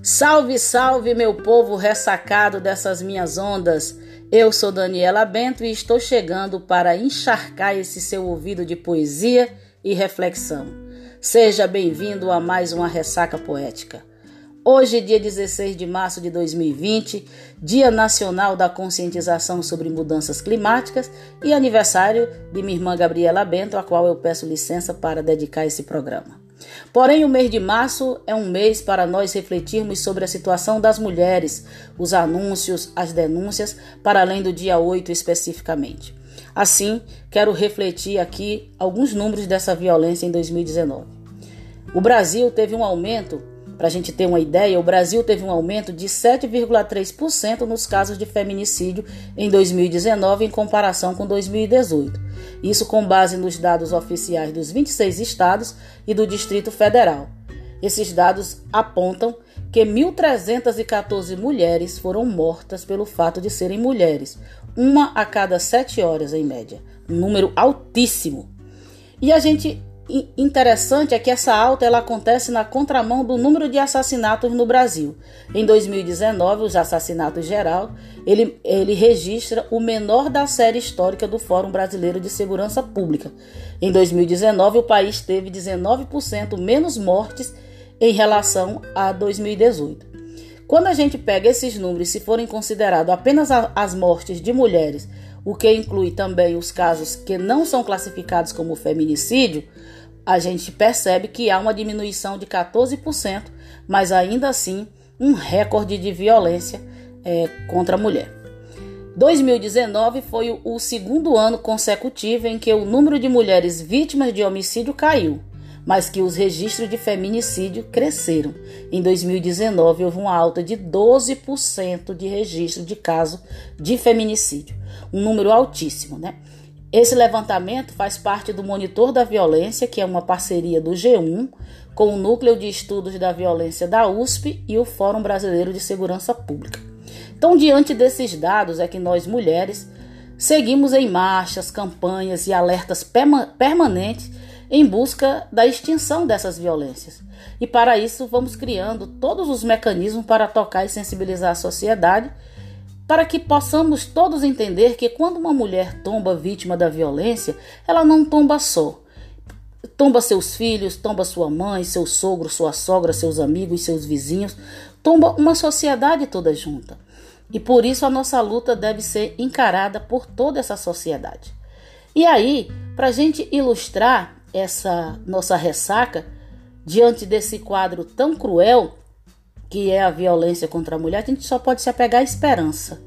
Salve, salve, meu povo ressacado dessas minhas ondas. Eu sou Daniela Bento e estou chegando para encharcar esse seu ouvido de poesia e reflexão. Seja bem-vindo a mais uma ressaca poética. Hoje, dia 16 de março de 2020, Dia Nacional da Conscientização sobre Mudanças Climáticas e aniversário de minha irmã Gabriela Bento, a qual eu peço licença para dedicar esse programa. Porém, o mês de março é um mês para nós refletirmos sobre a situação das mulheres, os anúncios, as denúncias, para além do dia 8 especificamente. Assim, quero refletir aqui alguns números dessa violência em 2019. O Brasil teve um aumento para a gente ter uma ideia, o Brasil teve um aumento de 7,3% nos casos de feminicídio em 2019 em comparação com 2018. Isso com base nos dados oficiais dos 26 estados e do Distrito Federal. Esses dados apontam que 1.314 mulheres foram mortas pelo fato de serem mulheres, uma a cada sete horas em média, um número altíssimo. E a gente interessante é que essa alta ela acontece na contramão do número de assassinatos no Brasil. Em 2019, os assassinatos geral, ele, ele registra o menor da série histórica do Fórum Brasileiro de Segurança Pública. Em 2019, o país teve 19% menos mortes em relação a 2018. Quando a gente pega esses números, se forem considerados apenas as mortes de mulheres o que inclui também os casos que não são classificados como feminicídio, a gente percebe que há uma diminuição de 14%, mas ainda assim um recorde de violência é, contra a mulher. 2019 foi o segundo ano consecutivo em que o número de mulheres vítimas de homicídio caiu mas que os registros de feminicídio cresceram. Em 2019, houve uma alta de 12% de registro de casos de feminicídio, um número altíssimo, né? Esse levantamento faz parte do Monitor da Violência, que é uma parceria do G1 com o Núcleo de Estudos da Violência da USP e o Fórum Brasileiro de Segurança Pública. Então, diante desses dados, é que nós mulheres seguimos em marchas, campanhas e alertas permanentes em busca da extinção dessas violências. E para isso, vamos criando todos os mecanismos para tocar e sensibilizar a sociedade, para que possamos todos entender que quando uma mulher tomba vítima da violência, ela não tomba só. Tomba seus filhos, tomba sua mãe, seu sogro, sua sogra, seus amigos, seus vizinhos, tomba uma sociedade toda junta. E por isso a nossa luta deve ser encarada por toda essa sociedade. E aí, para a gente ilustrar essa nossa ressaca diante desse quadro tão cruel que é a violência contra a mulher, a gente só pode se apegar à esperança,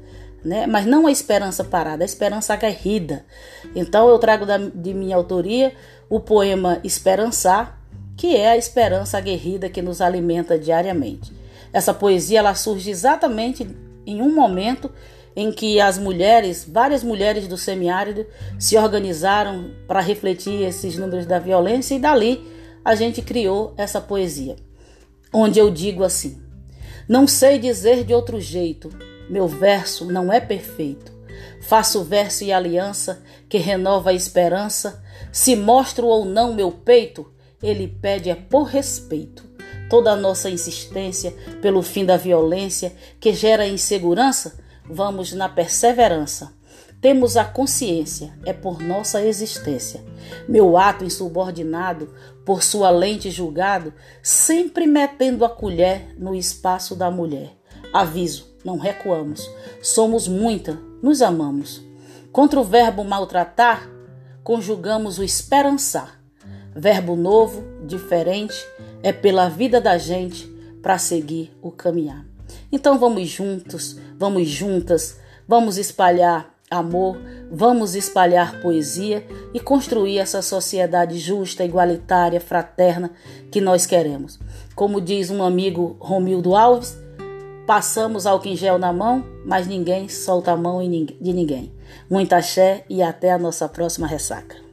né? Mas não a esperança parada, a esperança aguerrida. Então eu trago da, de minha autoria o poema Esperançar, que é a esperança aguerrida que nos alimenta diariamente. Essa poesia ela surge exatamente em um momento em que as mulheres, várias mulheres do semiárido, se organizaram para refletir esses números da violência e dali a gente criou essa poesia, onde eu digo assim: Não sei dizer de outro jeito, meu verso não é perfeito. Faço verso e aliança que renova a esperança. Se mostro ou não meu peito, ele pede é por respeito. Toda a nossa insistência pelo fim da violência que gera insegurança vamos na perseverança. Temos a consciência, é por nossa existência. Meu ato insubordinado, por sua lente julgado, sempre metendo a colher no espaço da mulher. Aviso, não recuamos. Somos muita, nos amamos. Contra o verbo maltratar, conjugamos o esperançar. Verbo novo, diferente, é pela vida da gente para seguir o caminhar. Então vamos juntos, vamos juntas, vamos espalhar amor, vamos espalhar poesia e construir essa sociedade justa, igualitária, fraterna que nós queremos. Como diz um amigo Romildo Alves, passamos álcool em gel na mão, mas ninguém solta a mão de ninguém. Muita axé e até a nossa próxima ressaca.